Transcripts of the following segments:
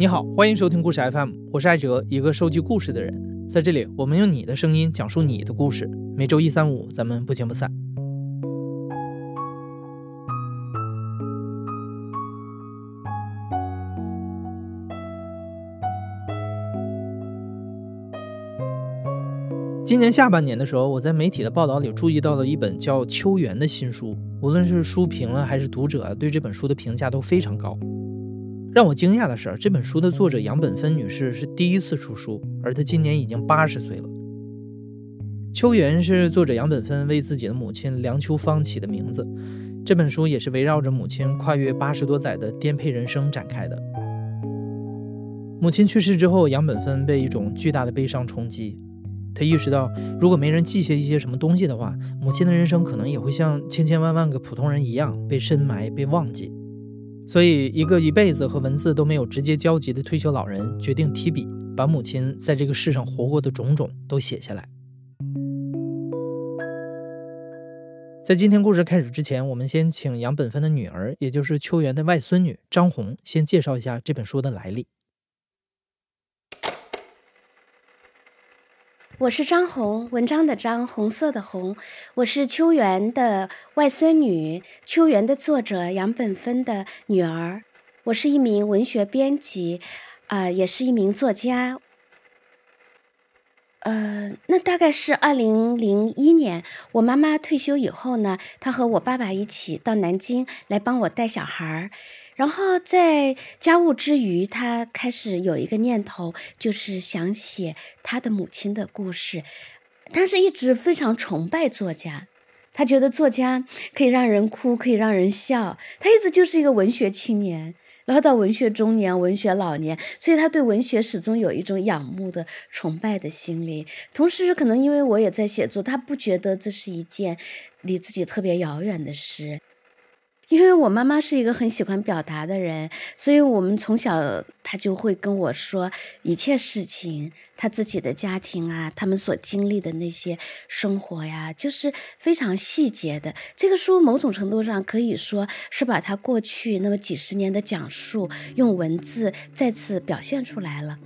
你好，欢迎收听故事 FM，我是艾哲，一个收集故事的人。在这里，我们用你的声音讲述你的故事。每周一、三、五，咱们不见不散。今年下半年的时候，我在媒体的报道里注意到了一本叫《秋园》的新书，无论是书评啊，还是读者对这本书的评价都非常高。让我惊讶的是，这本书的作者杨本芬女士是第一次出书，而她今年已经八十岁了。秋园是作者杨本芬为自己的母亲梁秋芳起的名字，这本书也是围绕着母亲跨越八十多载的颠沛人生展开的。母亲去世之后，杨本芬被一种巨大的悲伤冲击，她意识到，如果没人记下一些什么东西的话，母亲的人生可能也会像千千万万个普通人一样被深埋、被忘记。所以，一个一辈子和文字都没有直接交集的退休老人决定提笔，把母亲在这个世上活过的种种都写下来。在今天故事开始之前，我们先请杨本芬的女儿，也就是秋元的外孙女张红，先介绍一下这本书的来历。我是张红，文章的张，红色的红。我是秋园的外孙女，秋园的作者杨本芬的女儿。我是一名文学编辑，啊，也是一名作家。呃，那大概是二零零一年，我妈妈退休以后呢，她和我爸爸一起到南京来帮我带小孩儿。然后在家务之余，他开始有一个念头，就是想写他的母亲的故事。他是一直非常崇拜作家，他觉得作家可以让人哭，可以让人笑。他一直就是一个文学青年，然后到文学中年、文学老年，所以他对文学始终有一种仰慕的、崇拜的心理。同时，可能因为我也在写作，他不觉得这是一件离自己特别遥远的事。因为我妈妈是一个很喜欢表达的人，所以我们从小她就会跟我说一切事情，她自己的家庭啊，他们所经历的那些生活呀，就是非常细节的。这个书某种程度上可以说是把她过去那么几十年的讲述用文字再次表现出来了。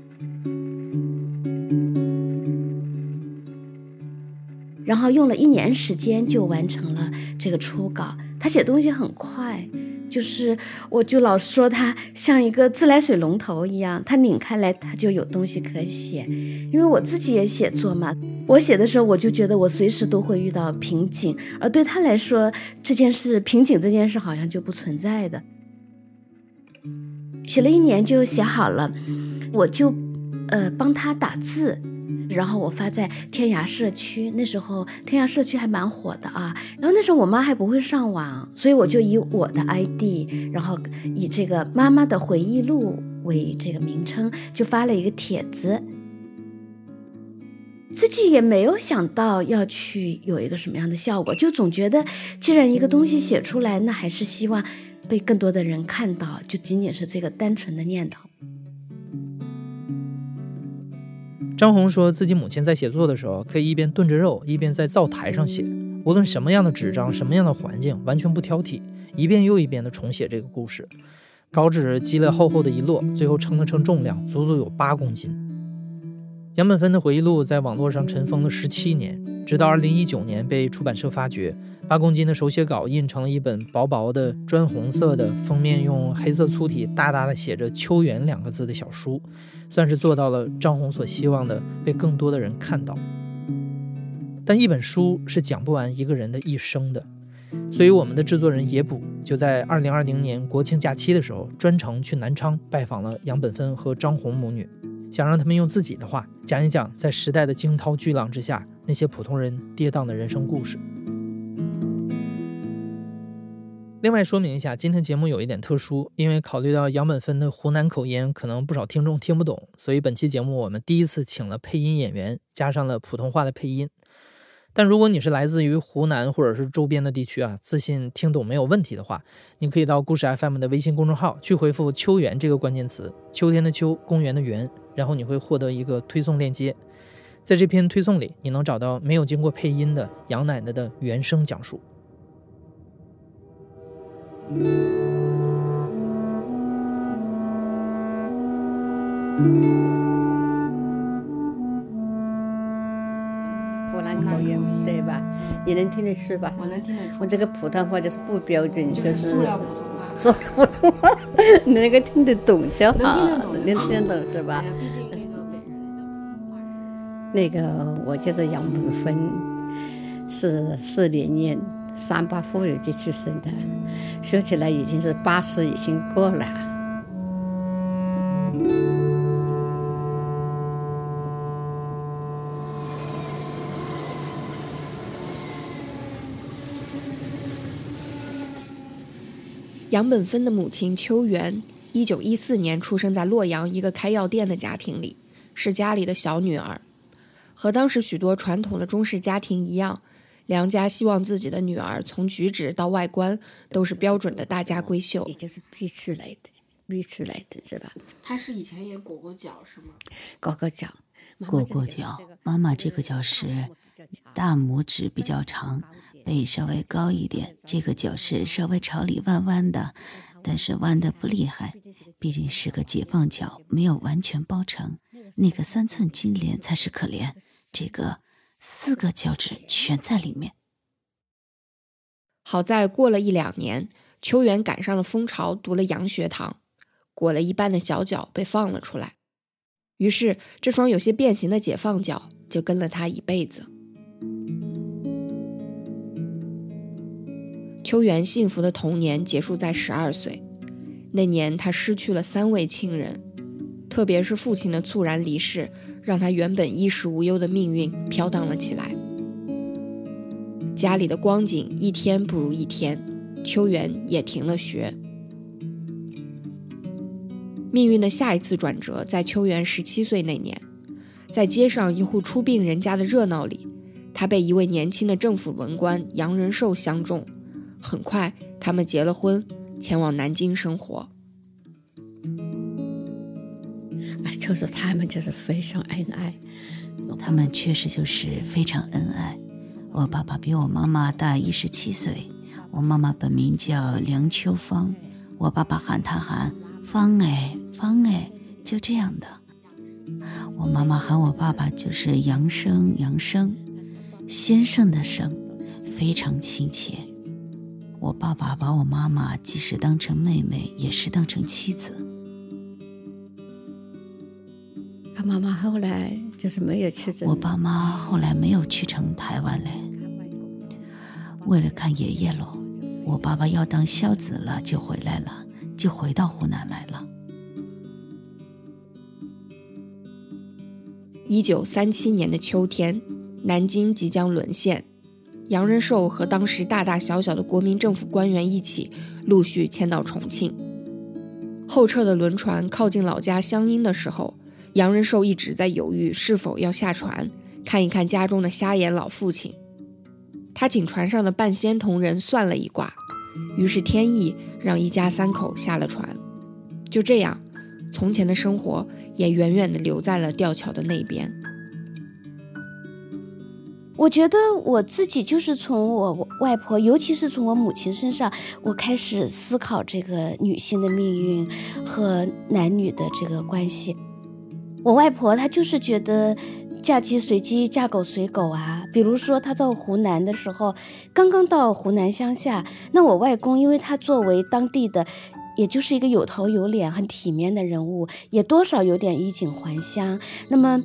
然后用了一年时间就完成了这个初稿。他写东西很快，就是我就老说他像一个自来水龙头一样，他拧开来他就有东西可写。因为我自己也写作嘛，我写的时候我就觉得我随时都会遇到瓶颈，而对他来说这件事瓶颈这件事好像就不存在的。写了一年就写好了，我就呃帮他打字。然后我发在天涯社区，那时候天涯社区还蛮火的啊。然后那时候我妈还不会上网，所以我就以我的 ID，然后以这个妈妈的回忆录为这个名称，就发了一个帖子。自己也没有想到要去有一个什么样的效果，就总觉得既然一个东西写出来，那还是希望被更多的人看到，就仅仅是这个单纯的念头。张红说自己母亲在写作的时候，可以一边炖着肉，一边在灶台上写，无论什么样的纸张，什么样的环境，完全不挑剔，一遍又一遍地重写这个故事。稿纸积了厚厚的一摞，最后称了称重量，足足有八公斤。杨本芬的回忆录在网络上尘封了十七年，直到二零一九年被出版社发掘。八公斤的手写稿印成了一本薄薄的砖红色的封面，用黑色粗体大大的写着“秋园”两个字的小书，算是做到了张红所希望的，被更多的人看到。但一本书是讲不完一个人的一生的，所以我们的制作人野捕就在二零二零年国庆假期的时候，专程去南昌拜访了杨本芬和张红母女，想让他们用自己的话讲一讲在时代的惊涛巨浪之下那些普通人跌宕的人生故事。另外说明一下，今天节目有一点特殊，因为考虑到杨本芬的湖南口音，可能不少听众听不懂，所以本期节目我们第一次请了配音演员，加上了普通话的配音。但如果你是来自于湖南或者是周边的地区啊，自信听懂没有问题的话，你可以到故事 FM 的微信公众号去回复“秋园”这个关键词，秋天的秋，公园的园，然后你会获得一个推送链接，在这篇推送里，你能找到没有经过配音的杨奶奶的原声讲述。湖南口音对吧？你能听得出吧？我能听得出。我这个普通话就是不标准，就是塑料普通话。说普通话，你能够听得懂就好，能听得懂能听得懂是吧那个我叫做杨本芬，是四零年三八妇女节出生的，说起来已经是八十已经过了。杨本芬的母亲秋元，一九一四年出生在洛阳一个开药店的家庭里，是家里的小女儿。和当时许多传统的中式家庭一样，梁家希望自己的女儿从举止到外观都是标准的大家闺秀也。就是逼出来的，逼出来的是吧？她是以前也裹过脚是吗？裹过脚，裹过脚。妈妈这个脚是大拇指比较长，背稍微高一点，这个脚是稍微朝里弯弯的，但是弯的不厉害，毕竟是个解放脚，没有完全包成。那个三寸金莲才是可怜，这个四个脚趾全在里面。好在过了一两年，秋元赶上了风潮，读了洋学堂，裹了一半的小脚被放了出来。于是，这双有些变形的解放脚就跟了他一辈子。秋元幸福的童年结束在十二岁，那年他失去了三位亲人，特别是父亲的猝然离世，让他原本衣食无忧的命运飘荡了起来。家里的光景一天不如一天，秋元也停了学。命运的下一次转折在秋元十七岁那年，在街上一户出殡人家的热闹里，他被一位年轻的政府文官杨仁寿相中。很快，他们结了婚，前往南京生活。就是他们就是非常恩爱。他们确实就是非常恩爱。我爸爸比我妈妈大一十七岁，我妈妈本名叫梁秋芳，我爸爸喊她喊芳哎芳哎，就这样的。我妈妈喊我爸爸就是杨生杨生，先生的生，非常亲切。我爸爸把我妈妈即使当成妹妹，也是当成妻子。他妈妈后来就是没有去整。我爸妈后来没有去成台湾嘞，为了看爷爷喽。我爸爸要当孝子了，就回来了，就回到湖南来了。一九三七年的秋天，南京即将沦陷，杨仁寿和当时大大小小的国民政府官员一起陆续迁到重庆。后撤的轮船靠近老家湘阴的时候，杨仁寿一直在犹豫是否要下船看一看家中的瞎眼老父亲。他请船上的半仙同人算了一卦，于是天意让一家三口下了船。就这样，从前的生活也远远地留在了吊桥的那边。我觉得我自己就是从我外婆，尤其是从我母亲身上，我开始思考这个女性的命运和男女的这个关系。我外婆她就是觉得嫁鸡随鸡，嫁狗随狗啊。比如说她到湖南的时候，刚刚到湖南乡下，那我外公因为他作为当地的。也就是一个有头有脸、很体面的人物，也多少有点衣锦还乡。那么，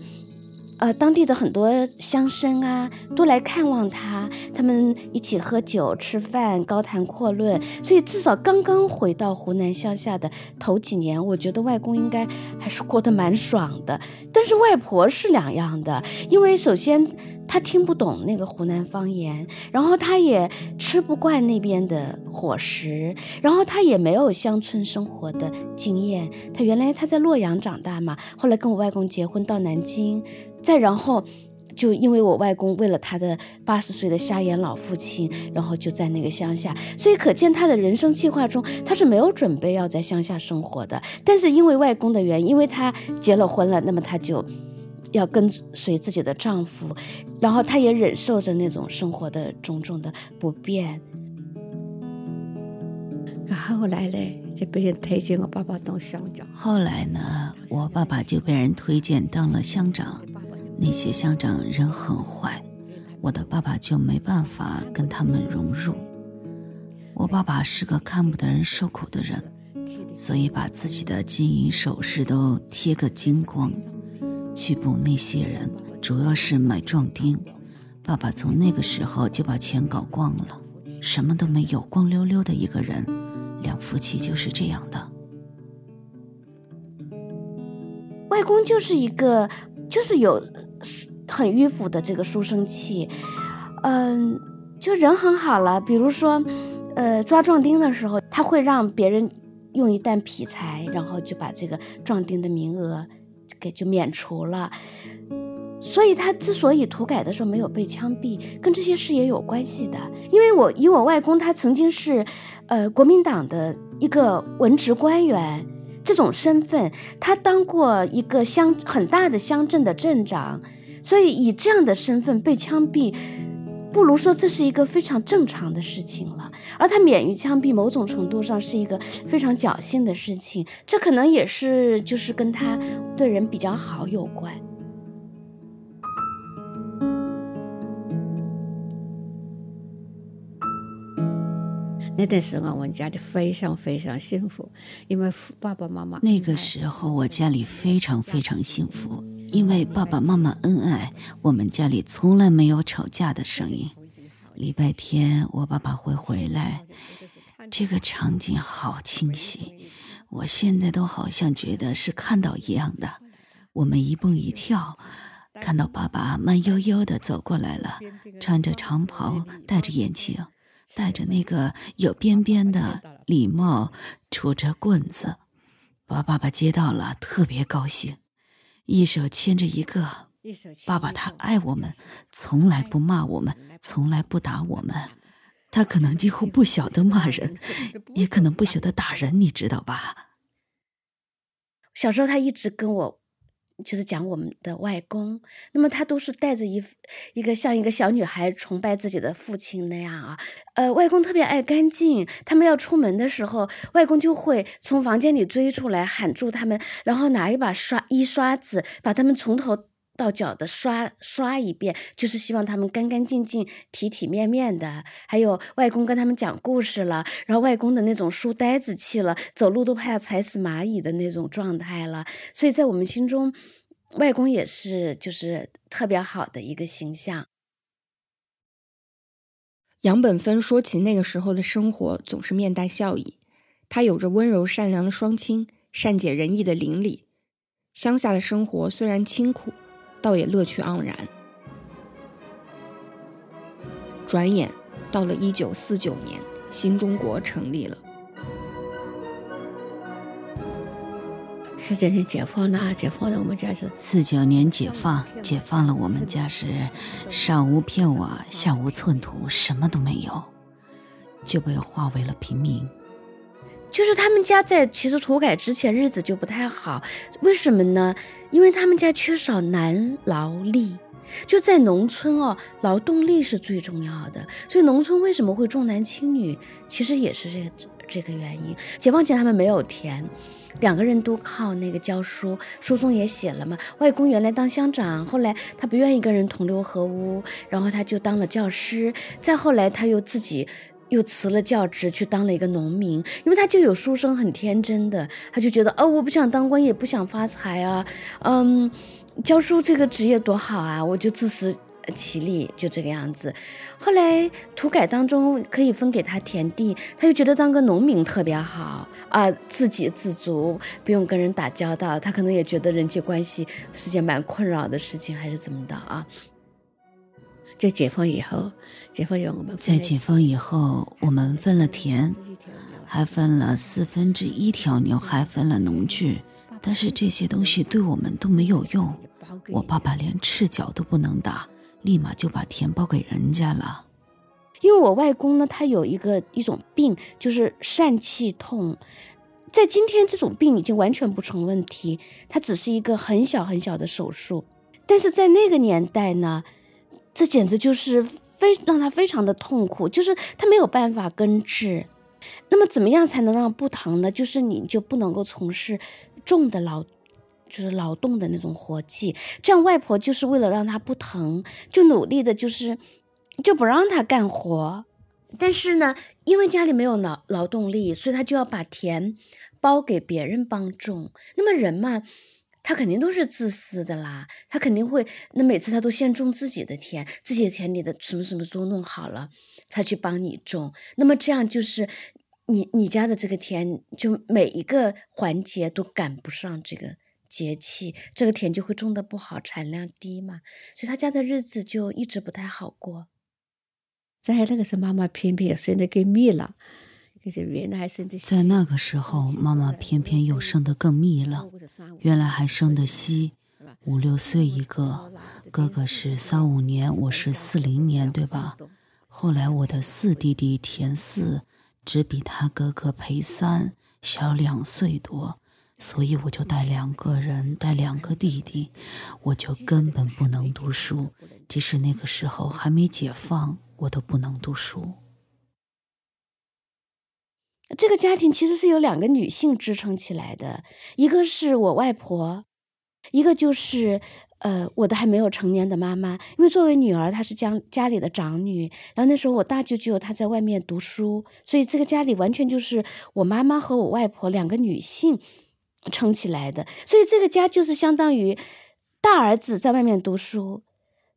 呃，当地的很多乡绅啊，都来看望他，他们一起喝酒、吃饭、高谈阔论。所以，至少刚刚回到湖南乡下的头几年，我觉得外公应该还是过得蛮爽的。但是外婆是两样的，因为首先他听不懂那个湖南方言，然后他也吃不惯那边的伙食，然后他也没有乡村生活的经验。他原来他在洛阳长大嘛，后来跟我外公结婚到南京。再然后，就因为我外公为了他的八十岁的瞎眼老父亲，然后就在那个乡下，所以可见他的人生计划中他是没有准备要在乡下生活的。但是因为外公的原因，因为他结了婚了，那么他就要跟随自己的丈夫，然后她也忍受着那种生活的种种的不便。后来呢，就被人推荐我爸爸当乡长。后来呢，我爸爸就被人推荐当了乡长，那些乡长人很坏，我的爸爸就没办法跟他们融入。我爸爸是个看不得人受苦的人，所以把自己的金银首饰都贴个精光，去捕那些人，主要是买壮丁。爸爸从那个时候就把钱搞光了，什么都没有，光溜溜的一个人。两夫妻就是这样的。外公就是一个，就是有很迂腐的这个书生气，嗯，就人很好了。比如说，呃，抓壮丁的时候，他会让别人用一担劈柴，然后就把这个壮丁的名额给就免除了。所以他之所以土改的时候没有被枪毙，跟这些事也有关系的。因为我以我外公，他曾经是，呃，国民党的一个文职官员，这种身份，他当过一个乡很大的乡镇的镇长，所以以这样的身份被枪毙，不如说这是一个非常正常的事情了。而他免于枪毙，某种程度上是一个非常侥幸的事情。这可能也是就是跟他对人比较好有关。那段时候我们家里非常非常幸福，因为爸爸妈妈那个时候我家里非常非常幸福，因为爸爸妈妈恩爱，我们家里从来没有吵架的声音。礼拜天我爸爸会回来，这个场景好清晰，我现在都好像觉得是看到一样的。我们一蹦一跳，看到爸爸慢悠悠的走过来了，穿着长袍，戴着眼镜。戴着那个有边边的礼帽，杵着棍子，把爸爸接到了，特别高兴，一手牵着一个。爸爸他爱我们，从来不骂我们，从来不打我们，他可能几乎不晓得骂人，也可能不晓得打人，你知道吧？小时候他一直跟我。就是讲我们的外公，那么他都是带着一一个像一个小女孩崇拜自己的父亲那样啊。呃，外公特别爱干净，他们要出门的时候，外公就会从房间里追出来喊住他们，然后拿一把刷一刷子把他们从头到脚的刷刷一遍，就是希望他们干干净净、体体面面的。还有外公跟他们讲故事了，然后外公的那种书呆子气了，走路都怕踩死蚂蚁的那种状态了。所以在我们心中，外公也是就是特别好的一个形象。杨本芬说起那个时候的生活，总是面带笑意。他有着温柔善良的双亲，善解人意的邻里。乡下的生活虽然清苦。倒也乐趣盎然。转眼到了一九四九年，新中国成立了。四九年解放了，解放了，我们家是四九年解放，解放了，我们家是上无片瓦，下无寸土，什么都没有，就被划为了平民。就是他们家在其实土改之前日子就不太好，为什么呢？因为他们家缺少男劳力，就在农村哦，劳动力是最重要的。所以农村为什么会重男轻女，其实也是这个这个原因。解放前他们没有田，两个人都靠那个教书，书中也写了嘛。外公原来当乡长，后来他不愿意跟人同流合污，然后他就当了教师，再后来他又自己。又辞了教职，去当了一个农民，因为他就有书生很天真的，他就觉得哦，我不想当官，也不想发财啊，嗯，教书这个职业多好啊，我就自食其力，就这个样子。后来土改当中可以分给他田地，他又觉得当个农民特别好啊，自给自足，不用跟人打交道，他可能也觉得人际关系是件蛮困扰的事情，还是怎么的啊？在解放以后，解放以后我们在解放以后，我们分了田，还分了四分之一条牛，还分了农具。但是这些东西对我们都没有用。我爸爸连赤脚都不能打，立马就把田包给人家了。因为我外公呢，他有一个一种病，就是疝气痛。在今天，这种病已经完全不成问题，它只是一个很小很小的手术。但是在那个年代呢？这简直就是非让他非常的痛苦，就是他没有办法根治。那么怎么样才能让不疼呢？就是你就不能够从事重的劳，就是劳动的那种活计。这样外婆就是为了让他不疼，就努力的就是就不让他干活。但是呢，因为家里没有劳劳动力，所以他就要把田包给别人帮种。那么人嘛。他肯定都是自私的啦，他肯定会，那每次他都先种自己的田，自己的田里的什么什么都弄好了，他去帮你种。那么这样就是你你家的这个田，就每一个环节都赶不上这个节气，这个田就会种的不好，产量低嘛，所以他家的日子就一直不太好过。在那个时候，妈妈偏偏生的更密了。在那个时候，妈妈偏偏又生得更密了。原来还生得稀，五六岁一个，哥哥是三五年，我是四零年，对吧？后来我的四弟弟田四，只比他哥哥裴三小两岁多，所以我就带两个人，带两个弟弟，我就根本不能读书。即使那个时候还没解放，我都不能读书。这个家庭其实是由两个女性支撑起来的，一个是我外婆，一个就是呃我的还没有成年的妈妈。因为作为女儿，她是家家里的长女，然后那时候我大舅舅他在外面读书，所以这个家里完全就是我妈妈和我外婆两个女性撑起来的。所以这个家就是相当于大儿子在外面读书，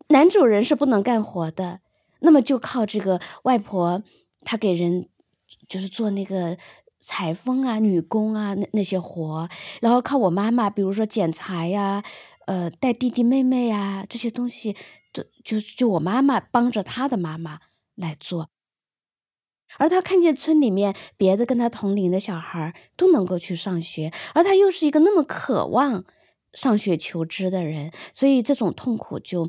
男主人是不能干活的，那么就靠这个外婆，她给人。就是做那个裁缝啊、女工啊那那些活，然后靠我妈妈，比如说剪裁呀、呃带弟弟妹妹呀这些东西，都就就我妈妈帮着她的妈妈来做。而他看见村里面别的跟他同龄的小孩都能够去上学，而他又是一个那么渴望上学求知的人，所以这种痛苦就。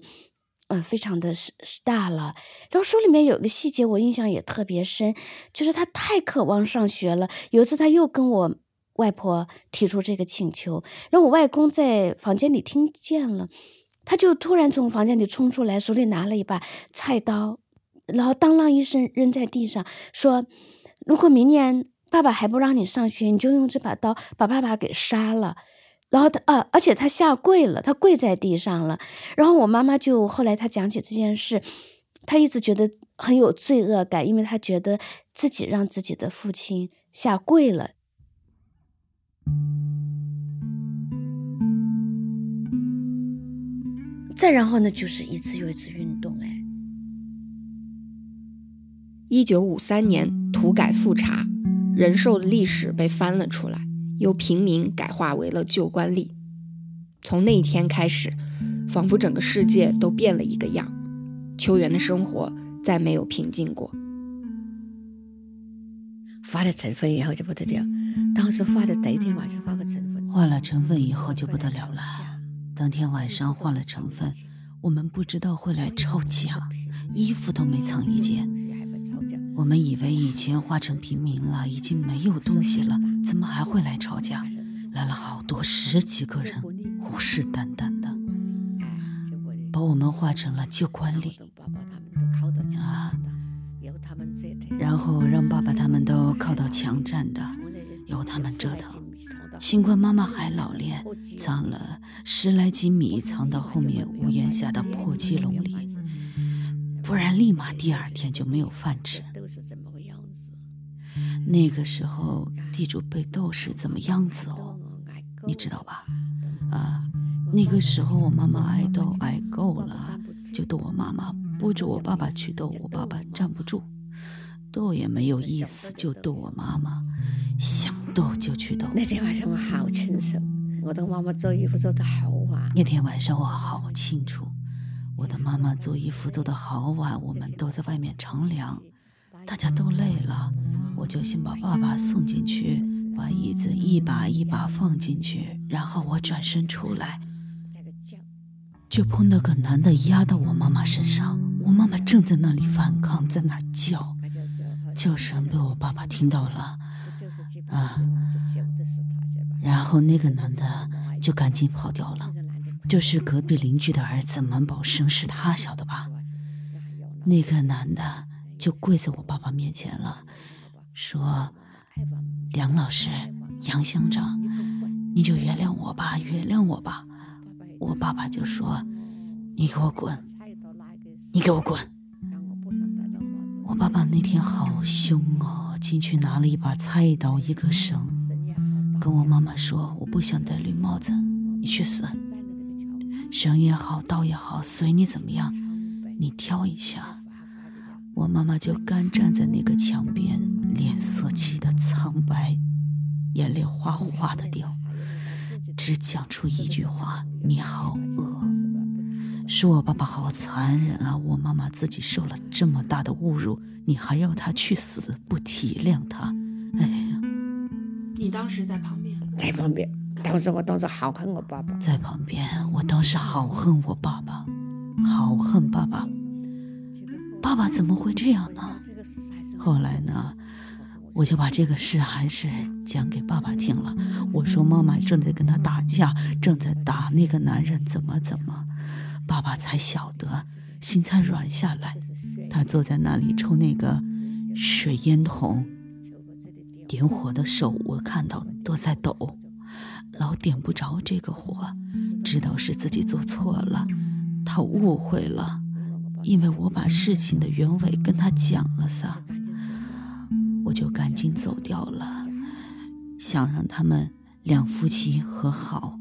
嗯，非常的是是大了。然后书里面有个细节，我印象也特别深，就是他太渴望上学了。有一次他又跟我外婆提出这个请求，然后我外公在房间里听见了，他就突然从房间里冲出来，手里拿了一把菜刀，然后当啷一声扔在地上，说：“如果明年爸爸还不让你上学，你就用这把刀把爸爸给杀了。”然后他啊，而且他下跪了，他跪在地上了。然后我妈妈就后来她讲起这件事，她一直觉得很有罪恶感，因为她觉得自己让自己的父亲下跪了。再然后呢，就是一次又一次运动。哎，一九五三年土改复查，仁寿的历史被翻了出来。由平民改化为了旧官吏，从那一天开始，仿佛整个世界都变了一个样。秋元的生活再没有平静过。发了成分以后就不得了，当时发的第一天晚上发个成分，换了成分以后就不得了了。当天晚上换了成分，我们不知道会来抽奖，衣服都没藏一件。我们以为以前化成平民了，已经没有东西了，怎么还会来吵架？来了好多，十几个人，虎视眈眈的，把我们化成了旧官吏啊！然后让爸爸他们都靠到墙站着，由他们折腾。新冠妈妈还老练，藏了十来斤米，藏到后面屋檐下的破鸡笼里。不然，立马第二天就没有饭吃。都是怎么个样子那个时候，地主被斗是怎么样子哦？你知道吧？啊，那个时候我妈妈挨斗挨够了，就斗我妈妈，不准我爸爸去斗，我爸爸站不住，斗也没有意思，就斗我妈妈，想斗就去斗。那天晚上我好清楚，我的妈妈做衣服做的好晚。那天晚上我好清楚。我的妈妈做衣服做得好晚，我们都在外面乘凉，大家都累了，我就先把爸爸送进去，把椅子一把一把放进去，然后我转身出来，就碰到个男的压到我妈妈身上，我妈妈正在那里反抗，在那叫，叫声被我爸爸听到了，啊，然后那个男的就赶紧跑掉了。就是隔壁邻居的儿子满宝生，是他小的吧？那个男的就跪在我爸爸面前了，说：“梁老师，杨乡长，你就原谅我吧，原谅我吧。”我爸爸就说：“你给我滚，你给我滚。”我爸爸那天好凶哦，进去拿了一把菜刀，一个绳，跟我妈妈说：“我不想戴绿帽子，你去死。绳也好，道也好，随你怎么样，你挑一下。”我妈妈就干站在那个墙边，脸色气得苍白，眼泪哗哗的掉。只讲出一句话：“你好饿。”说我爸爸好残忍啊！我妈妈自己受了这么大的侮辱，你还要她去死，不体谅她？哎呀！你当时在旁边，在旁边，当时我当时好恨我爸爸，在旁边，我当时好恨我爸爸，好恨爸爸。爸爸怎么会这样呢？后来呢？我就把这个事还是讲给爸爸听了。我说妈妈正在跟他打架，正在打那个男人，怎么怎么，爸爸才晓得，心才软下来。他坐在那里抽那个水烟筒，点火的手我看到都在抖，老点不着这个火，知道是自己做错了，他误会了，因为我把事情的原委跟他讲了噻。我就赶紧走掉了，想让他们两夫妻和好。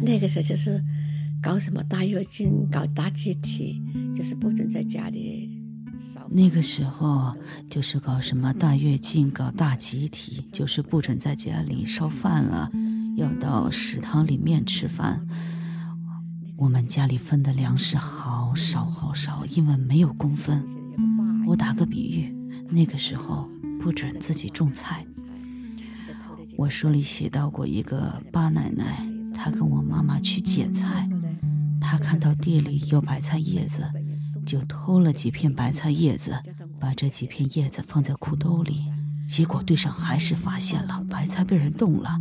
那个时候就是搞什么大跃进，搞大集体，就是不准在家里。那个时候就是搞什么大跃进，搞大集体，就是不准在家里烧饭了，要到食堂里面吃饭。我们家里分的粮食好少好少，因为没有公分。我打个比喻，那个时候不准自己种菜。我书里写到过一个八奶奶，她跟我妈妈去捡菜，她看到地里有白菜叶子，就偷了几片白菜叶子，把这几片叶子放在裤兜里，结果队上还是发现了白菜被人动了。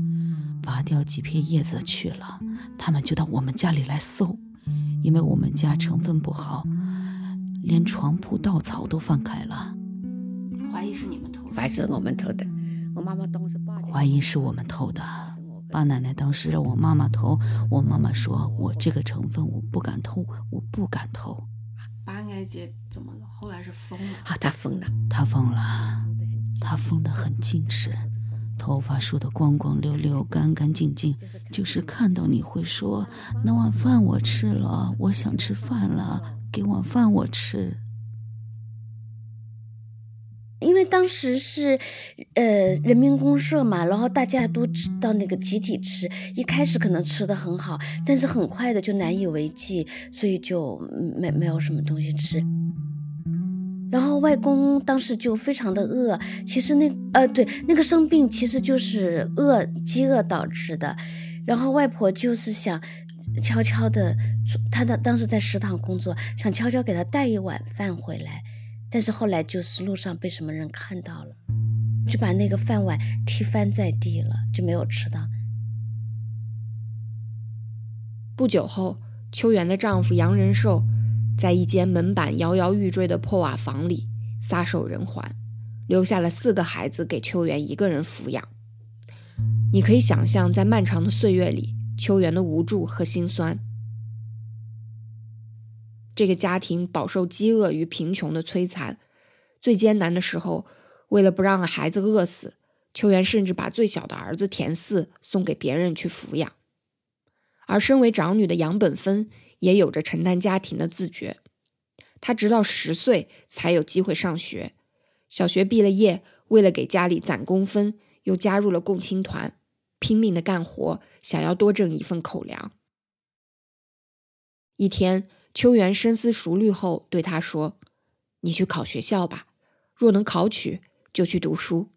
拔掉几片叶子去了，他们就到我们家里来搜，因为我们家成分不好，连床铺稻草都翻开了。怀疑是你们偷的，怀疑是我们偷的。我妈妈当时怀疑是我们偷的。八奶奶当时让我妈妈偷，我妈妈说我这个成分我不敢偷，我不敢偷。八奶姐怎么了？后来是疯了。啊，她疯了，她疯了，她疯得很矜持。头发梳得光光溜溜、干干净净，就是看到你会说：“那碗饭我吃了，我想吃饭了，给碗饭我吃。”因为当时是，呃，人民公社嘛，然后大家都吃到那个集体吃，一开始可能吃的很好，但是很快的就难以为继，所以就没没有什么东西吃。然后外公当时就非常的饿，其实那呃对那个生病其实就是饿饥饿导致的。然后外婆就是想悄悄的，她的当时在食堂工作，想悄悄给他带一碗饭回来，但是后来就是路上被什么人看到了，就把那个饭碗踢翻在地了，就没有吃到。不久后，秋元的丈夫杨仁寿。在一间门板摇摇欲坠的破瓦房里撒手人寰，留下了四个孩子给秋元一个人抚养。你可以想象，在漫长的岁月里，秋元的无助和心酸。这个家庭饱受饥饿与贫穷的摧残，最艰难的时候，为了不让孩子饿死，秋元甚至把最小的儿子田四送给别人去抚养。而身为长女的杨本芬。也有着承担家庭的自觉，她直到十岁才有机会上学。小学毕了业，为了给家里攒工分，又加入了共青团，拼命的干活，想要多挣一份口粮。一天，秋元深思熟虑后对他说：“你去考学校吧，若能考取，就去读书。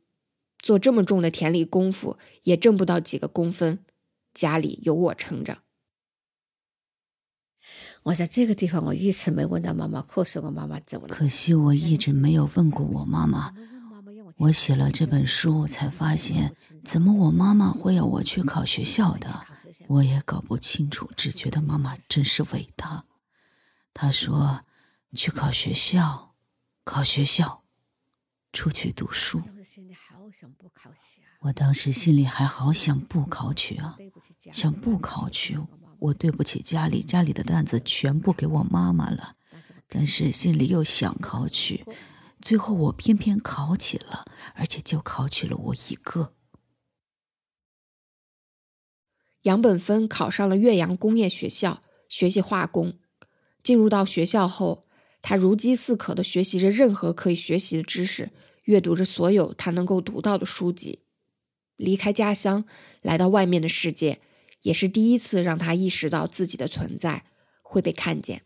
做这么重的田里功夫，也挣不到几个工分，家里有我撑着。”我在这个地方，我一直没问到妈妈，可是我妈妈走了。可惜我一直没有问过我妈妈。我写了这本书，才发现怎么我妈妈会要我去考学校的，我也搞不清楚，只觉得妈妈真是伟大。他说：“去考学校，考学校，出去读书。”我当时心里还好想不考取啊，想不考取，我对不起家里，家里的担子全部给我妈妈了。但是心里又想考取，最后我偏偏考起了，而且就考取了我一个。杨本芬考上了岳阳工业学校，学习化工。进入到学校后，他如饥似渴地学习着任何可以学习的知识，阅读着所有他能够读到的书籍。离开家乡，来到外面的世界，也是第一次让他意识到自己的存在会被看见。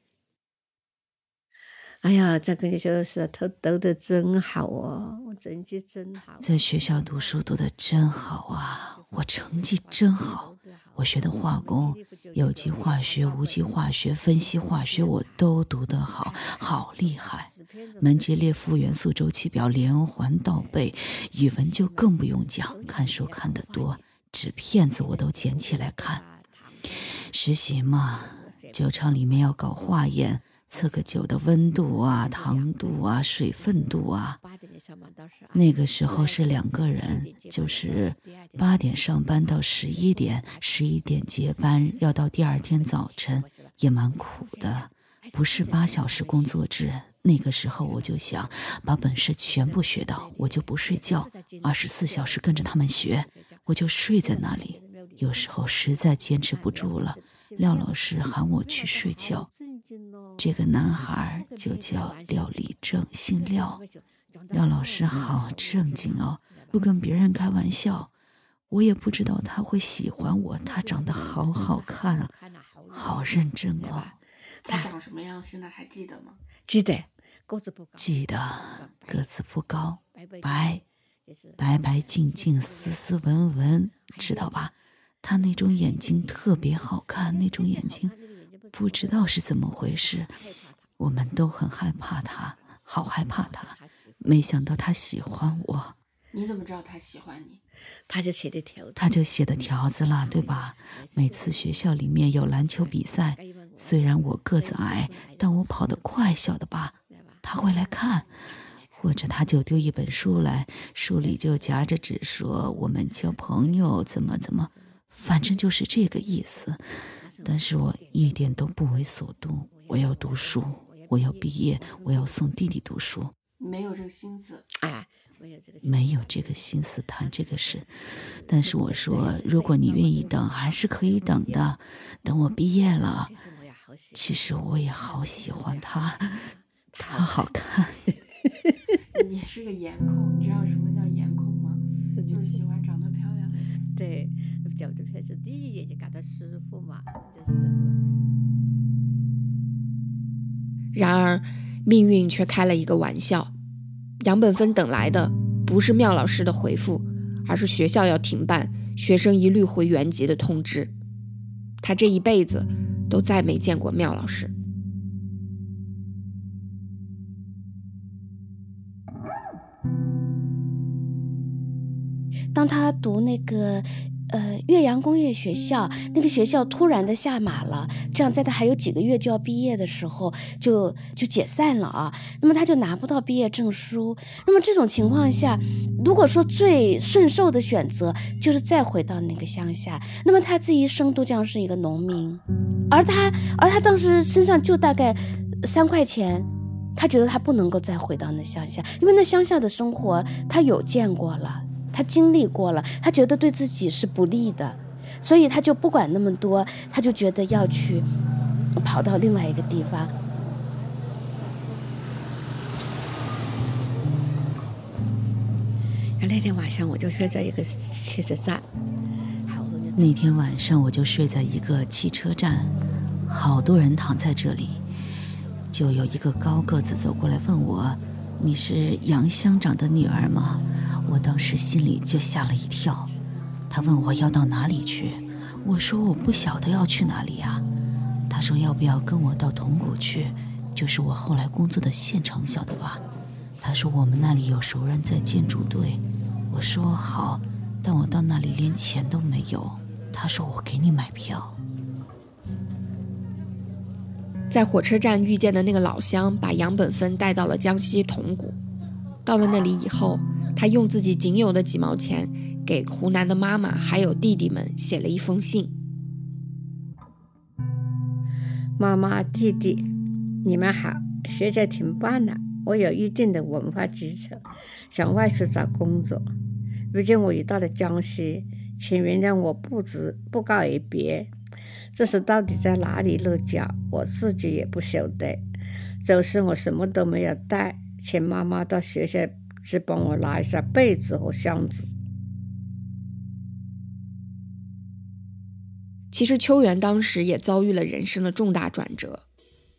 哎呀，这个小说他读的真好哦，我成绩真好。在学校读书读的真好啊，我成绩真好。我学的化工、有机化学、无机化学、分析化学，我都读得好，好厉害。门捷列夫元素周期表连环倒背，语文就更不用讲，看书看得多，纸片子我都捡起来看。实习嘛，酒厂里面要搞化验。测个酒的温度啊、糖度啊、水分度啊。那个时候是两个人，就是八点上班到十一点，十一点结班，要到第二天早晨，也蛮苦的。不是八小时工作制，那个时候我就想把本事全部学到，我就不睡觉，二十四小时跟着他们学，我就睡在那里。有时候实在坚持不住了。廖老师喊我去睡觉，这个男孩就叫廖立正，姓廖。廖老师好正经哦，不跟别人开玩笑。我也不知道他会喜欢我，他长得好好看啊，好认真哦。他长什么样？现在还记得吗？记得，个子不高。记得，个子不高，白，白白净净，斯斯文文，知道吧？他那种眼睛 特别好看，那种眼睛 不知道是怎么回事，我们都很害怕他，好害怕他。没想到他喜欢我。你怎么知道他喜欢你？他就写的条，他就写的条子了，对吧？每次学校里面有篮球比赛，虽然我个子矮，但我跑得快，晓得吧？他会来看，或者他就丢一本书来，书里就夹着纸说我们交朋友，怎么怎么。反正就是这个意思，但是我一点都不为所动。我要读书，我要毕业，我要送弟弟读书。没有这个心思，哎，没有这个心思谈这个事。但是我说，如果你愿意等，还是可以等的。等我毕业了，其实我也好喜欢他，他好看。你是个颜控，你知道什么叫颜控吗？就喜欢长得漂亮。对。脚这片是第一眼就感到舒服嘛，就是这样，是吧？然而，命运却开了一个玩笑。杨本芬等来的不是妙老师的回复，而是学校要停办、学生一律回原籍的通知。他这一辈子都再没见过妙老师。当他读那个。呃，岳阳工业学校那个学校突然的下马了，这样在他还有几个月就要毕业的时候，就就解散了啊。那么他就拿不到毕业证书。那么这种情况下，如果说最顺受的选择就是再回到那个乡下，那么他这一生都将是一个农民。而他，而他当时身上就大概三块钱，他觉得他不能够再回到那乡下，因为那乡下的生活他有见过了。他经历过了，他觉得对自己是不利的，所以他就不管那么多，他就觉得要去跑到另外一个地方。那天晚上我就睡在一个汽车站，那天晚上我就睡在一个汽车站，好多人躺在这里，就有一个高个子走过来问我：“你是杨乡长的女儿吗？”我当时心里就吓了一跳，他问我要到哪里去，我说我不晓得要去哪里呀。他说要不要跟我到铜鼓去，就是我后来工作的县城，晓得吧？他说我们那里有熟人在建筑队。我说好，但我到那里连钱都没有。他说我给你买票。在火车站遇见的那个老乡把杨本芬带到了江西铜鼓。到了那里以后，他用自己仅有的几毛钱，给湖南的妈妈还有弟弟们写了一封信：“妈妈、弟弟，你们好，学校停办了，我有一定的文化基础，想外出找工作。如今我已到了江西，请原谅我不知不告而别。这是到底在哪里落脚，我自己也不晓得。走时我什么都没有带。”请妈妈到学校去帮我拿一下被子和箱子。其实秋元当时也遭遇了人生的重大转折，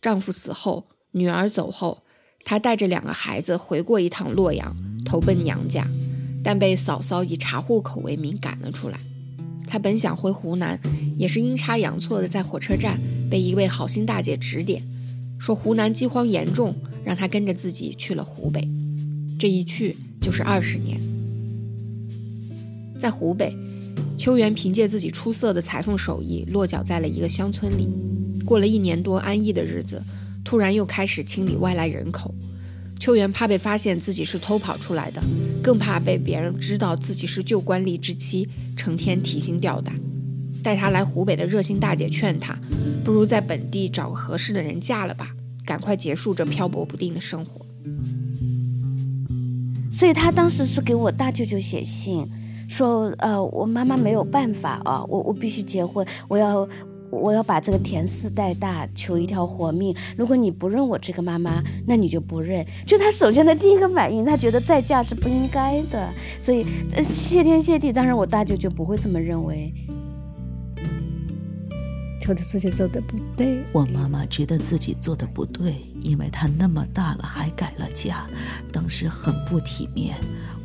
丈夫死后，女儿走后，她带着两个孩子回过一趟洛阳，投奔娘家，但被嫂嫂以查户口为名赶了出来。她本想回湖南，也是阴差阳错的在火车站被一位好心大姐指点，说湖南饥荒严重。让他跟着自己去了湖北，这一去就是二十年。在湖北，秋元凭借自己出色的裁缝手艺，落脚在了一个乡村里，过了一年多安逸的日子，突然又开始清理外来人口。秋元怕被发现自己是偷跑出来的，更怕被别人知道自己是旧官吏之妻，成天提心吊胆。带他来湖北的热心大姐劝他，不如在本地找个合适的人嫁了吧。赶快结束这漂泊不定的生活。所以他当时是给我大舅舅写信，说：“呃，我妈妈没有办法啊，我我必须结婚，我要我要把这个田四带大，求一条活命。如果你不认我这个妈妈，那你就不认。”就他首先的第一个反应，他觉得再嫁是不应该的。所以谢天谢地，当然我大舅舅不会这么认为。觉得自己做的不对，我妈妈觉得自己做的不对，因为她那么大了还改了嫁，当时很不体面。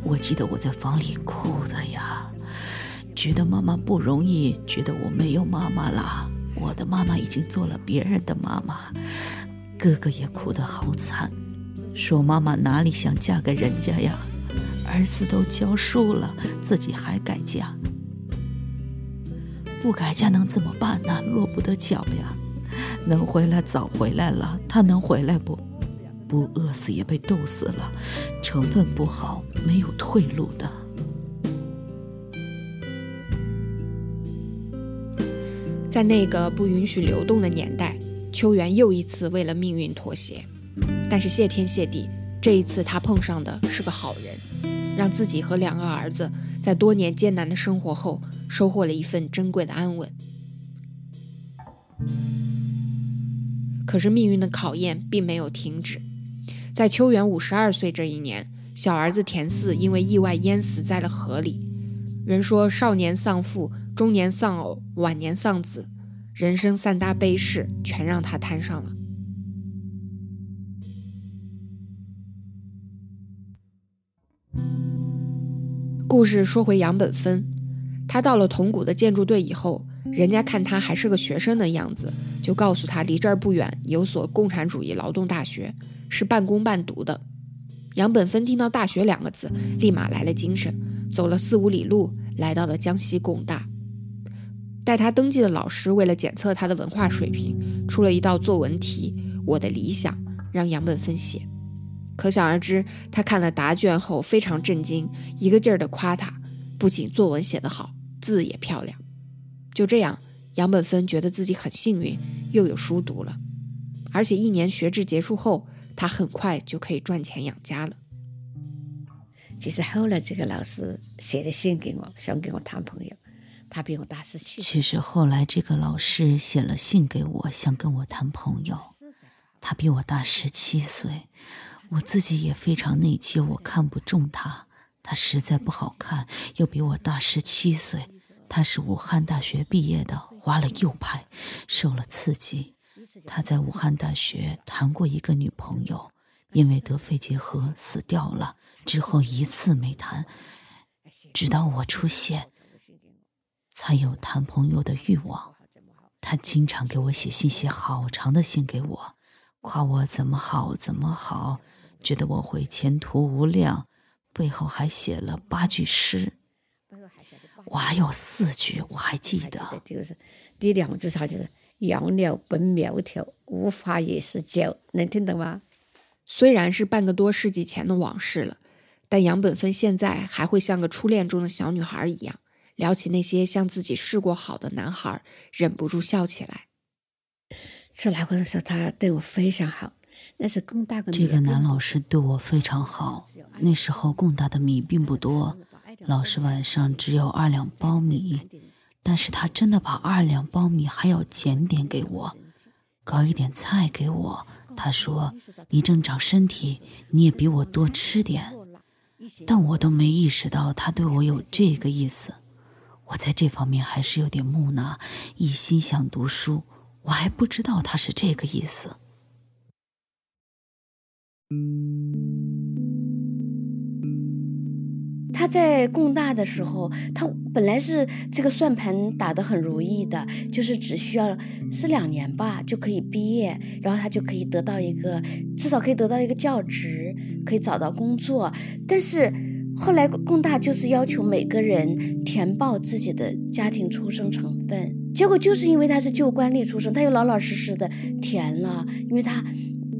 我记得我在房里哭的呀，觉得妈妈不容易，觉得我没有妈妈了，我的妈妈已经做了别人的妈妈。哥哥也哭得好惨，说妈妈哪里想嫁给人家呀？儿子都教书了，自己还改嫁。不改嫁能怎么办呢？落不得脚呀！能回来早回来了，他能回来不？不饿死也被冻死了，成分不好，没有退路的。在那个不允许流动的年代，秋元又一次为了命运妥协，但是谢天谢地，这一次他碰上的是个好人。让自己和两个儿子在多年艰难的生活后，收获了一份珍贵的安稳。可是命运的考验并没有停止，在秋元五十二岁这一年，小儿子田四因为意外淹死在了河里。人说少年丧父，中年丧偶，晚年丧子，人生三大悲事全让他摊上了。故事说回杨本芬，他到了铜鼓的建筑队以后，人家看他还是个学生的样子，就告诉他离这儿不远有所共产主义劳动大学，是半工半读的。杨本芬听到“大学”两个字，立马来了精神，走了四五里路，来到了江西工大。带他登记的老师为了检测他的文化水平，出了一道作文题：“我的理想”，让杨本芬写。可想而知，他看了答卷后非常震惊，一个劲儿地夸他，不仅作文写得好，字也漂亮。就这样，杨本芬觉得自己很幸运，又有书读了，而且一年学制结束后，他很快就可以赚钱养家了。其实后来这个老师写的信给我，想跟我谈朋友，他比我大十七岁。其实后来这个老师写了信给我，想跟我谈朋友，他比我大十七岁。我自己也非常内疚，我看不中他，他实在不好看，又比我大十七岁。他是武汉大学毕业的，滑了右派，受了刺激。他在武汉大学谈过一个女朋友，因为得肺结核死掉了，之后一次没谈，直到我出现，才有谈朋友的欲望。他经常给我写信，写好长的信给我，夸我怎么好，怎么好。觉得我会前途无量，背后还写了八句诗，我还有四句我还记得，就是第两句啥就是“杨柳本苗条，无法也是娇，能听懂吗？虽然是半个多世纪前的往事了，但杨本芬现在还会像个初恋中的小女孩一样，聊起那些向自己示过好的男孩，忍不住笑起来。出来婚的时候，他对我非常好。那是共大的这个男老师对我非常好。那时候贡大的米并不多，老师晚上只有二两苞米，但是他真的把二两苞米还要减点给我，搞一点菜给我。他说：“你正长身体，你也比我多吃点。”但我都没意识到他对我有这个意思。我在这方面还是有点木讷，一心想读书，我还不知道他是这个意思。他在共大的时候，他本来是这个算盘打得很如意的，就是只需要是两年吧就可以毕业，然后他就可以得到一个至少可以得到一个教职，可以找到工作。但是后来共大就是要求每个人填报自己的家庭出生成分，结果就是因为他是旧官吏出身，他又老老实实的填了，因为他。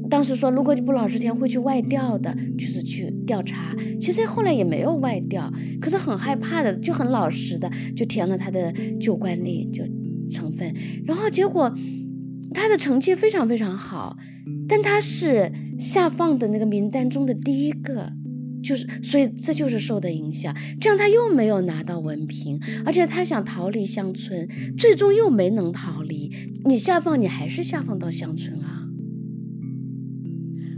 当时说，如果你不老实填，会去外调的，就是去调查。其实后来也没有外调，可是很害怕的，就很老实的就填了他的旧官吏就成分。然后结果他的成绩非常非常好，但他是下放的那个名单中的第一个，就是所以这就是受的影响。这样他又没有拿到文凭，而且他想逃离乡村，最终又没能逃离。你下放，你还是下放到乡村啊。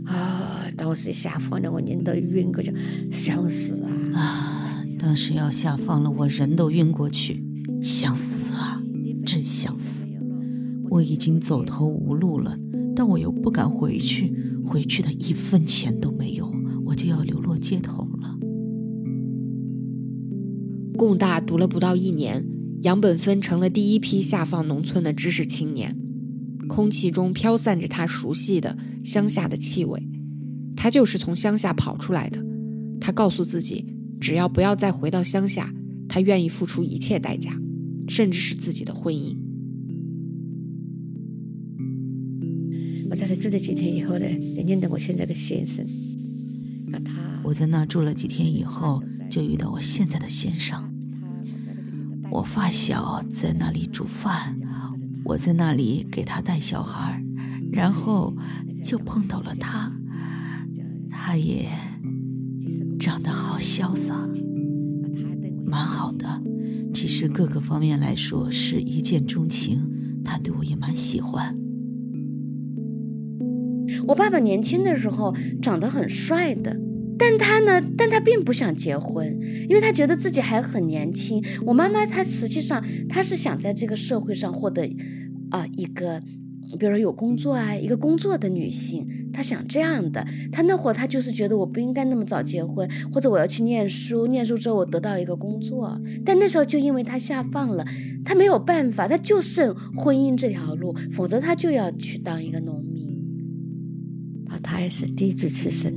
啊！当时下放了，我人都晕过去，想死啊！啊！当时要下放了，我人都晕过去，想死啊！真想死！我已经走投无路了，但我又不敢回去，回去的一分钱都没有，街头了。共大读了不到一年，杨本芬成了第一批下放农村的知识青年。空气中飘散着他熟悉的乡下的气味，他就是从乡下跑出来的。他告诉自己，只要不要再回到乡下，他愿意付出一切代价，甚至是自己的婚姻。我在他住了几天以后呢，认见到我现在的先生。我在那住了几天以后，就遇到我现在的先生。我发小在那里煮饭。我在那里给他带小孩，然后就碰到了他，他也长得好潇洒，蛮好的。其实各个方面来说是一见钟情，他对我也蛮喜欢。我爸爸年轻的时候长得很帅的，但他呢，但他并不想结婚，因为他觉得自己还很年轻。我妈妈她实际上她是想在这个社会上获得。啊，一个，比如说有工作啊，一个工作的女性，她想这样的。她那会儿她就是觉得我不应该那么早结婚，或者我要去念书，念书之后我得到一个工作。但那时候就因为她下放了，她没有办法，她就剩婚姻这条路，否则她就要去当一个农民。啊，她也是地主出身，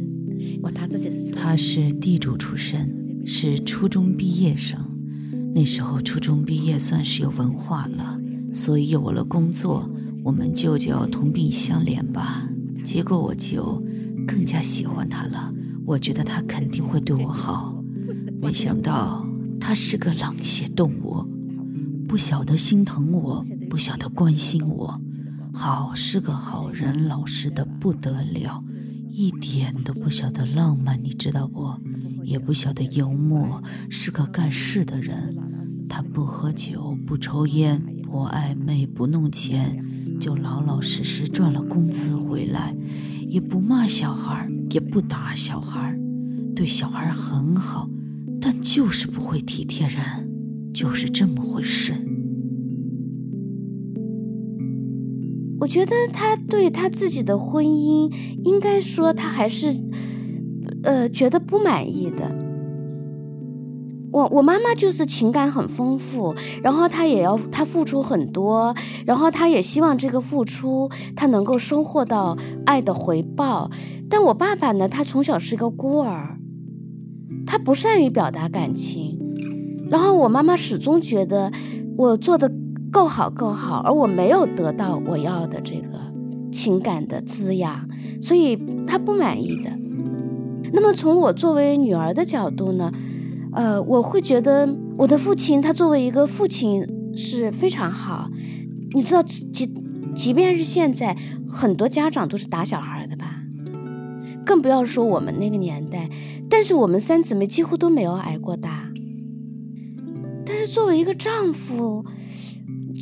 我他自己是他是地主出身，是初中毕业生。那时候初中毕业算是有文化了。所以有了工作，我们就叫同病相怜吧。结果我就更加喜欢他了。我觉得他肯定会对我好，没想到他是个冷血动物，不晓得心疼我，不晓得关心我。好是个好人，老实的不得了，一点都不晓得浪漫，你知道不？也不晓得幽默，是个干事的人。他不喝酒，不抽烟。不暧昧，不弄钱，就老老实实赚了工资回来，也不骂小孩，也不打小孩，对小孩很好，但就是不会体贴人，就是这么回事。我觉得他对他自己的婚姻，应该说他还是，呃，觉得不满意的。我我妈妈就是情感很丰富，然后她也要她付出很多，然后她也希望这个付出她能够收获到爱的回报。但我爸爸呢，他从小是一个孤儿，他不善于表达感情，然后我妈妈始终觉得我做的够好够好，而我没有得到我要的这个。情感的滋养，所以他不满意的。那么从我作为女儿的角度呢，呃，我会觉得我的父亲他作为一个父亲是非常好。你知道，即即便是现在，很多家长都是打小孩的吧，更不要说我们那个年代。但是我们三姊妹几乎都没有挨过打。但是作为一个丈夫，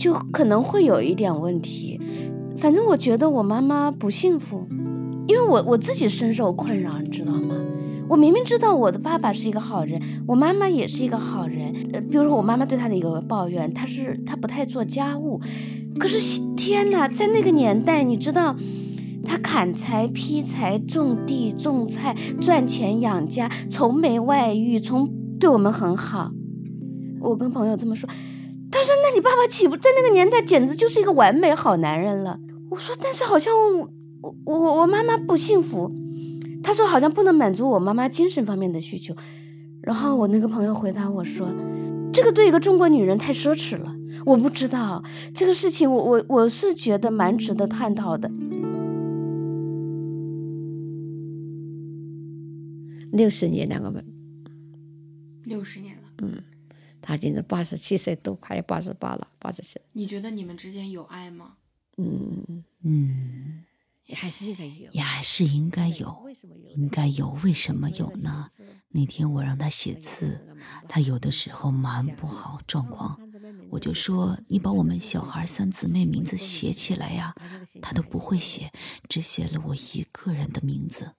就可能会有一点问题。反正我觉得我妈妈不幸福，因为我我自己深受困扰，你知道吗？我明明知道我的爸爸是一个好人，我妈妈也是一个好人。呃，比如说我妈妈对他的一个抱怨，他是他不太做家务。可是天哪，在那个年代，你知道，他砍柴、劈柴、种地、种菜，赚钱养家，从没外遇，从对我们很好。我跟朋友这么说，他说：“那你爸爸岂不在那个年代简直就是一个完美好男人了？”我说：“但是好像我我我妈妈不幸福。”他说：“好像不能满足我妈妈精神方面的需求。”然后我那个朋友回答我说：“这个对一个中国女人太奢侈了。”我不知道这个事情，我我我是觉得蛮值得探讨的。六十年了，我们六十年了。嗯，他今年八十七岁，都快八十八了，八十七。你觉得你们之间有爱吗？嗯嗯，也还是应该有，也还是应该有，应该有。为什么有呢？那天我让他写字，他有的时候蛮不好状况，我就说你把我们小孩三姊妹名字写起来呀，他都不会写，只写了我一个人的名字。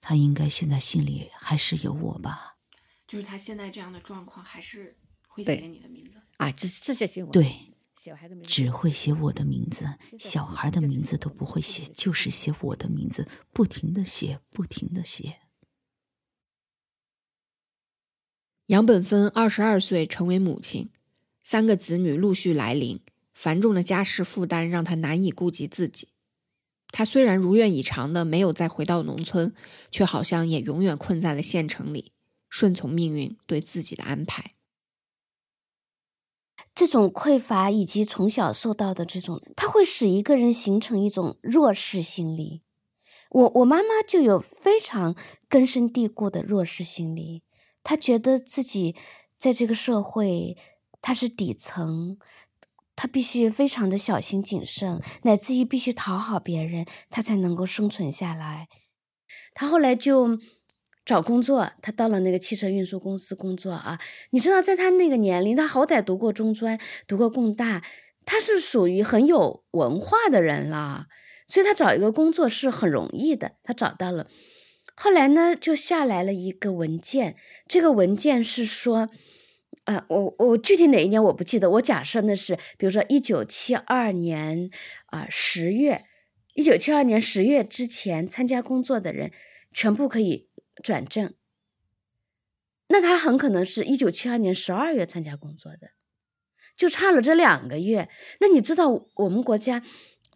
他应该现在心里还是有我吧？就是他现在这样的状况，还是会写你的名字啊？这这这些对，只会写我的名字，小孩的名字都不会写，就是写我的名字，不停的写，不停的写。杨本芬二十二岁成为母亲，三个子女陆续来临，繁重的家事负担让她难以顾及自己。她虽然如愿以偿的没有再回到农村，却好像也永远困在了县城里，顺从命运对自己的安排。这种匮乏以及从小受到的这种，它会使一个人形成一种弱势心理。我我妈妈就有非常根深蒂固的弱势心理，她觉得自己在这个社会，她是底层。她必须非常的小心谨慎，乃至于必须讨好别人，她才能够生存下来。她后来就找工作，他到了那个汽车运输公司工作啊。你知道，在他那个年龄，他好歹读过中专，读过工大，他是属于很有文化的人了，所以他找一个工作是很容易的。他找到了，后来呢，就下来了一个文件，这个文件是说。呃，我我具体哪一年我不记得，我假设那是，比如说一九七二年啊十月，一九七二年十月之前参加工作的人，全部可以转正。那他很可能是一九七二年十二月参加工作的，就差了这两个月。那你知道我们国家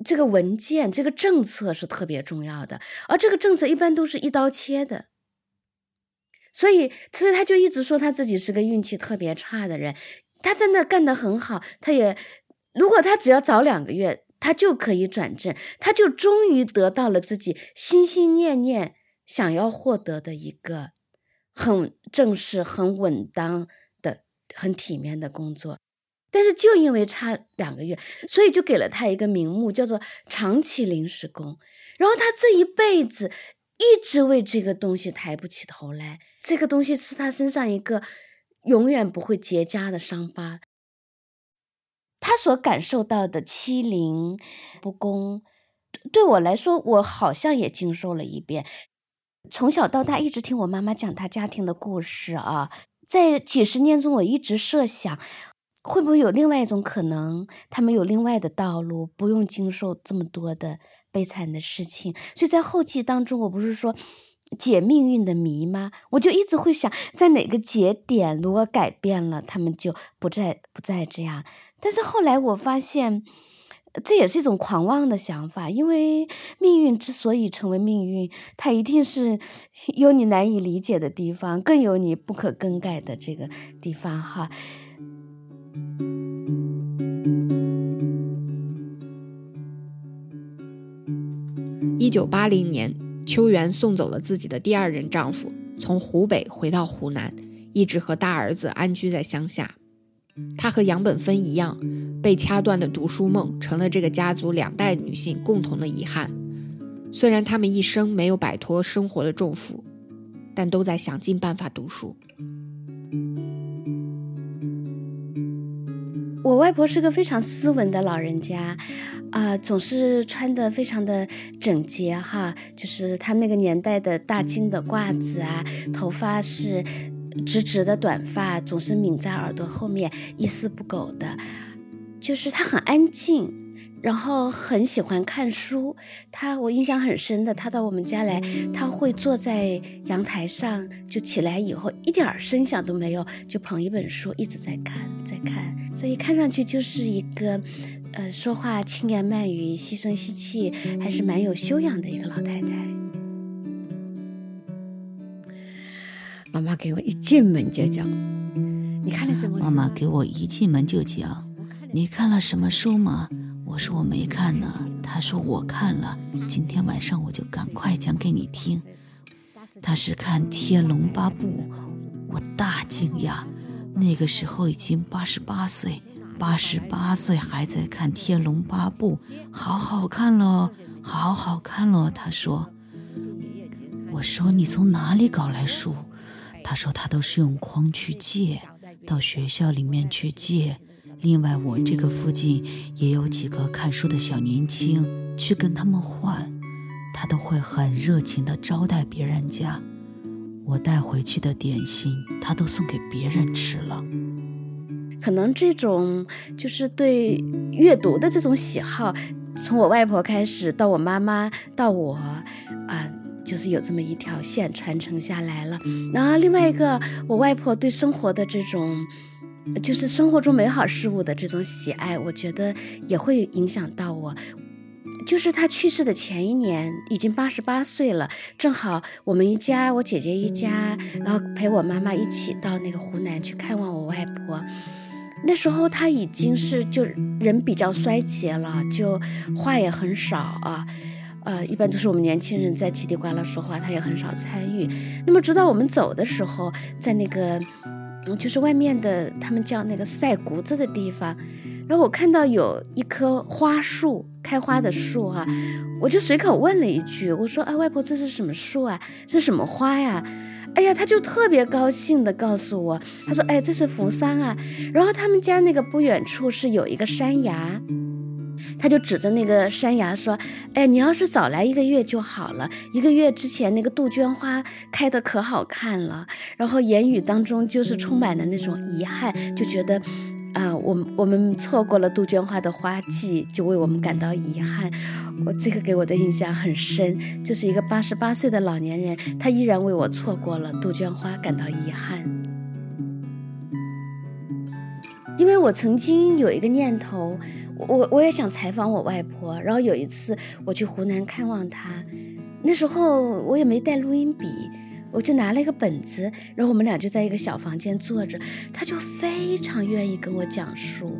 这个文件这个政策是特别重要的，而这个政策一般都是一刀切的。所以，所以他就一直说他自己是个运气特别差的人。他真的干得很好，他也，如果他只要早两个月，他就可以转正，他就终于得到了自己心心念念想要获得的一个很正式、很稳当的、很体面的工作。但是就因为差两个月，所以就给了他一个名目，叫做长期临时工。然后他这一辈子。一直为这个东西抬不起头来，这个东西是他身上一个永远不会结痂的伤疤。他所感受到的欺凌、不公，对我来说，我好像也经受了一遍。从小到大，一直听我妈妈讲她家庭的故事啊，在几十年中，我一直设想。会不会有另外一种可能？他们有另外的道路，不用经受这么多的悲惨的事情。所以在后期当中，我不是说解命运的谜吗？我就一直会想，在哪个节点如果改变了，他们就不再不再这样。但是后来我发现，这也是一种狂妄的想法，因为命运之所以成为命运，它一定是有你难以理解的地方，更有你不可更改的这个地方哈。一九八零年，秋元送走了自己的第二任丈夫，从湖北回到湖南，一直和大儿子安居在乡下。她和杨本芬一样，被掐断的读书梦成了这个家族两代女性共同的遗憾。虽然她们一生没有摆脱生活的重负，但都在想尽办法读书。我外婆是个非常斯文的老人家，啊、总是穿的非常的整洁哈，就是她那个年代的大金的褂子啊，头发是直直的短发，总是抿在耳朵后面，一丝不苟的，就是她很安静。然后很喜欢看书，她我印象很深的，她到我们家来，她会坐在阳台上，就起来以后一点声响都没有，就捧一本书一直在看，在看，所以看上去就是一个，呃，说话轻言慢语、细声细气，还是蛮有修养的一个老太太。妈妈给我一进门就讲：“你看了什么？”妈妈给我一进门就讲：“你看了什么书吗？”我说我没看呢。她说我看了，今天晚上我就赶快讲给你听。他是看《天龙八部》，我大惊讶，那个时候已经八十八岁，八十八岁还在看《天龙八部》，好好看喽，好好看喽。他说，我说你从哪里搞来书？他说他都是用筐去借，到学校里面去借。另外，我这个附近也有几个看书的小年轻，去跟他们换，他都会很热情地招待别人家。我带回去的点心，他都送给别人吃了。可能这种就是对阅读的这种喜好，从我外婆开始，到我妈妈，到我，啊，就是有这么一条线传承下来了。然后另外一个，我外婆对生活的这种。就是生活中美好事物的这种喜爱，我觉得也会影响到我。就是他去世的前一年，已经八十八岁了，正好我们一家，我姐姐一家，然后陪我妈妈一起到那个湖南去看望我外婆。那时候她已经是就人比较衰竭了，就话也很少啊，呃，一般都是我们年轻人在叽里呱啦说话，他也很少参与。那么直到我们走的时候，在那个。就是外面的，他们叫那个晒谷子的地方，然后我看到有一棵花树，开花的树啊，我就随口问了一句，我说啊，外婆这是什么树啊？是什么花呀？哎呀，他就特别高兴的告诉我，他说，哎，这是扶桑啊。然后他们家那个不远处是有一个山崖。他就指着那个山崖说：“哎，你要是早来一个月就好了。一个月之前，那个杜鹃花开的可好看了。然后言语当中就是充满了那种遗憾，就觉得，啊，我我们错过了杜鹃花的花季，就为我们感到遗憾。我这个给我的印象很深，就是一个八十八岁的老年人，他依然为我错过了杜鹃花感到遗憾。因为我曾经有一个念头。”我我也想采访我外婆，然后有一次我去湖南看望她，那时候我也没带录音笔，我就拿了一个本子，然后我们俩就在一个小房间坐着，她就非常愿意跟我讲述，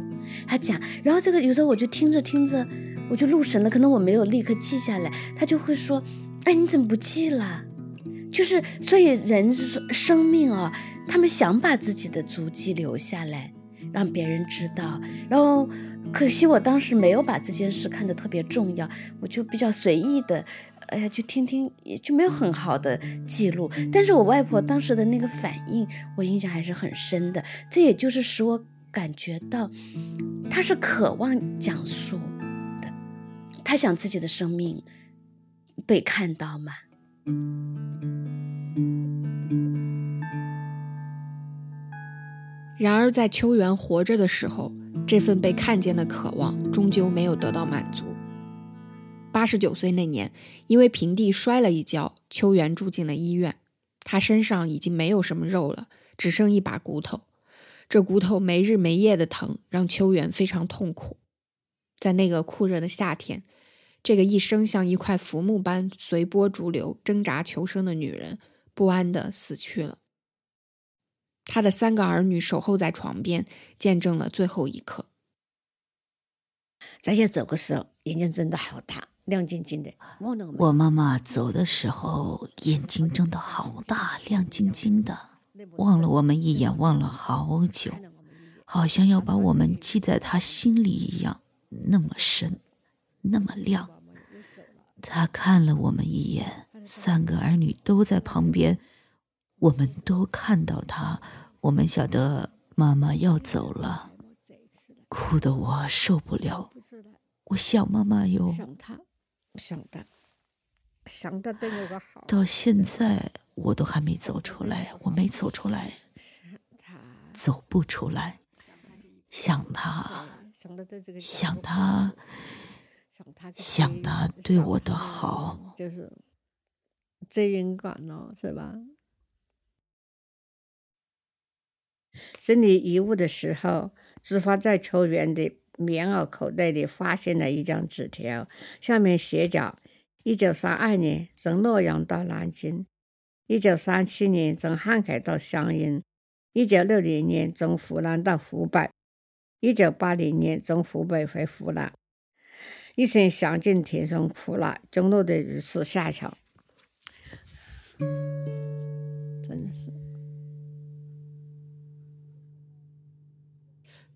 她讲，然后这个有时候我就听着听着我就入神了，可能我没有立刻记下来，她就会说，哎，你怎么不记了？就是所以人是说生命啊，他们想把自己的足迹留下来，让别人知道，然后。可惜我当时没有把这件事看得特别重要，我就比较随意的，哎呀，就听听，也就没有很好的记录。但是我外婆当时的那个反应，我印象还是很深的。这也就是使我感觉到，她是渴望讲述的，她想自己的生命被看到嘛。然而，在秋元活着的时候。这份被看见的渴望终究没有得到满足。八十九岁那年，因为平地摔了一跤，秋元住进了医院。他身上已经没有什么肉了，只剩一把骨头。这骨头没日没夜的疼，让秋元非常痛苦。在那个酷热的夏天，这个一生像一块浮木般随波逐流、挣扎求生的女人，不安地死去了。他的三个儿女守候在床边，见证了最后一刻。咱先走的时候，眼睛睁得好大，亮晶晶的。我妈妈走的时候眼睛睁得好大，亮晶晶的，望了我们一眼，望了好久，好像要把我们记在她心里一样，那么深，那么亮。她看了我们一眼，三个儿女都在旁边，我们都看到她，我们晓得妈妈要走了，哭得我受不了。我想妈妈哟，想她，想她，想她对我个好。到现在我都还没走出来，我没走出来，走不出来。想她，想她，想她对我的好，就是责任感咯，是吧？整理遗物的时候，志发在球员的。棉袄口袋里发现了一张纸条，上面写着：“一九三二年从洛阳到南京，一九三七年从汉口到湘阴，一九六零年从湖南到湖北，一九八零年从湖北回湖南，一生享尽天生苦辣，终落得如此下场。”真的是。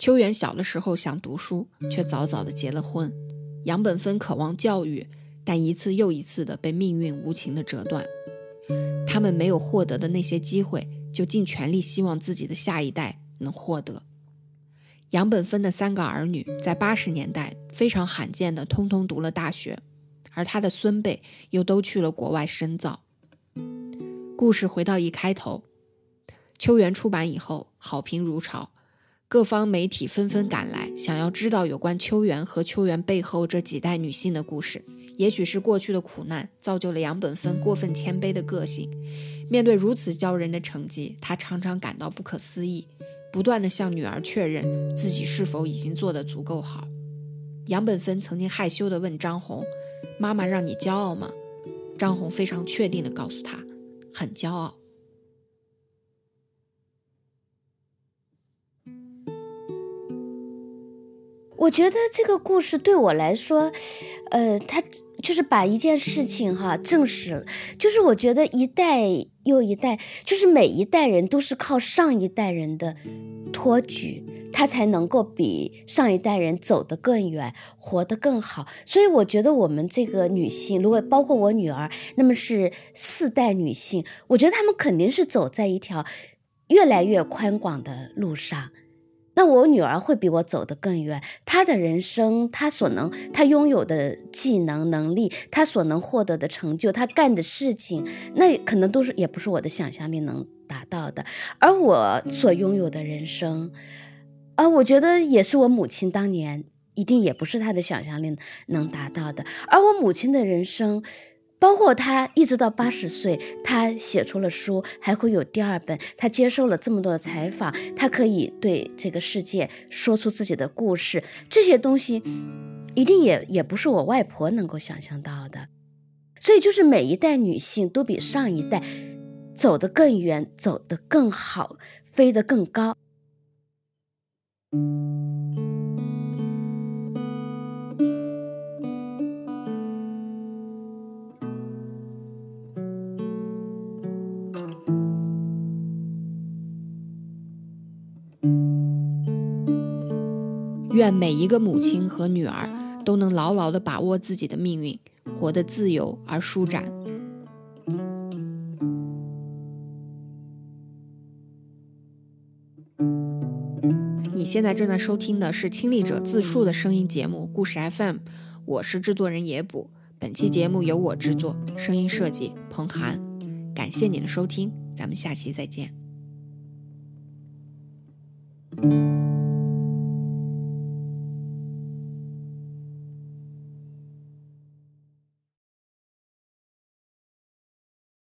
秋元小的时候想读书，却早早的结了婚。杨本芬渴望教育，但一次又一次的被命运无情的折断。他们没有获得的那些机会，就尽全力希望自己的下一代能获得。杨本芬的三个儿女在八十年代非常罕见的通通读了大学，而他的孙辈又都去了国外深造。故事回到一开头，秋元出版以后，好评如潮。各方媒体纷纷赶来，想要知道有关秋元和秋元背后这几代女性的故事。也许是过去的苦难造就了杨本芬过分谦卑的个性。面对如此骄人的成绩，她常常感到不可思议，不断地向女儿确认自己是否已经做得足够好。杨本芬曾经害羞地问张红：“妈妈让你骄傲吗？”张红非常确定地告诉她：“很骄傲。”我觉得这个故事对我来说，呃，他就是把一件事情哈证实了，就是我觉得一代又一代，就是每一代人都是靠上一代人的托举，他才能够比上一代人走得更远，活得更好。所以我觉得我们这个女性，如果包括我女儿，那么是四代女性，我觉得她们肯定是走在一条越来越宽广的路上。那我女儿会比我走得更远，她的人生，她所能，她拥有的技能能力，她所能获得的成就，她干的事情，那可能都是也不是我的想象力能达到的。而我所拥有的人生，啊，我觉得也是我母亲当年一定也不是她的想象力能达到的。而我母亲的人生。包括他一直到八十岁，他写出了书，还会有第二本。他接受了这么多的采访，他可以对这个世界说出自己的故事。这些东西，一定也也不是我外婆能够想象到的。所以，就是每一代女性都比上一代走得更远，走得更好，飞得更高。愿每一个母亲和女儿都能牢牢地把握自己的命运，活得自由而舒展。你现在正在收听的是亲历者自述的声音节目《故事 FM》，我是制作人野捕。本期节目由我制作，声音设计彭涵。感谢你的收听，咱们下期再见。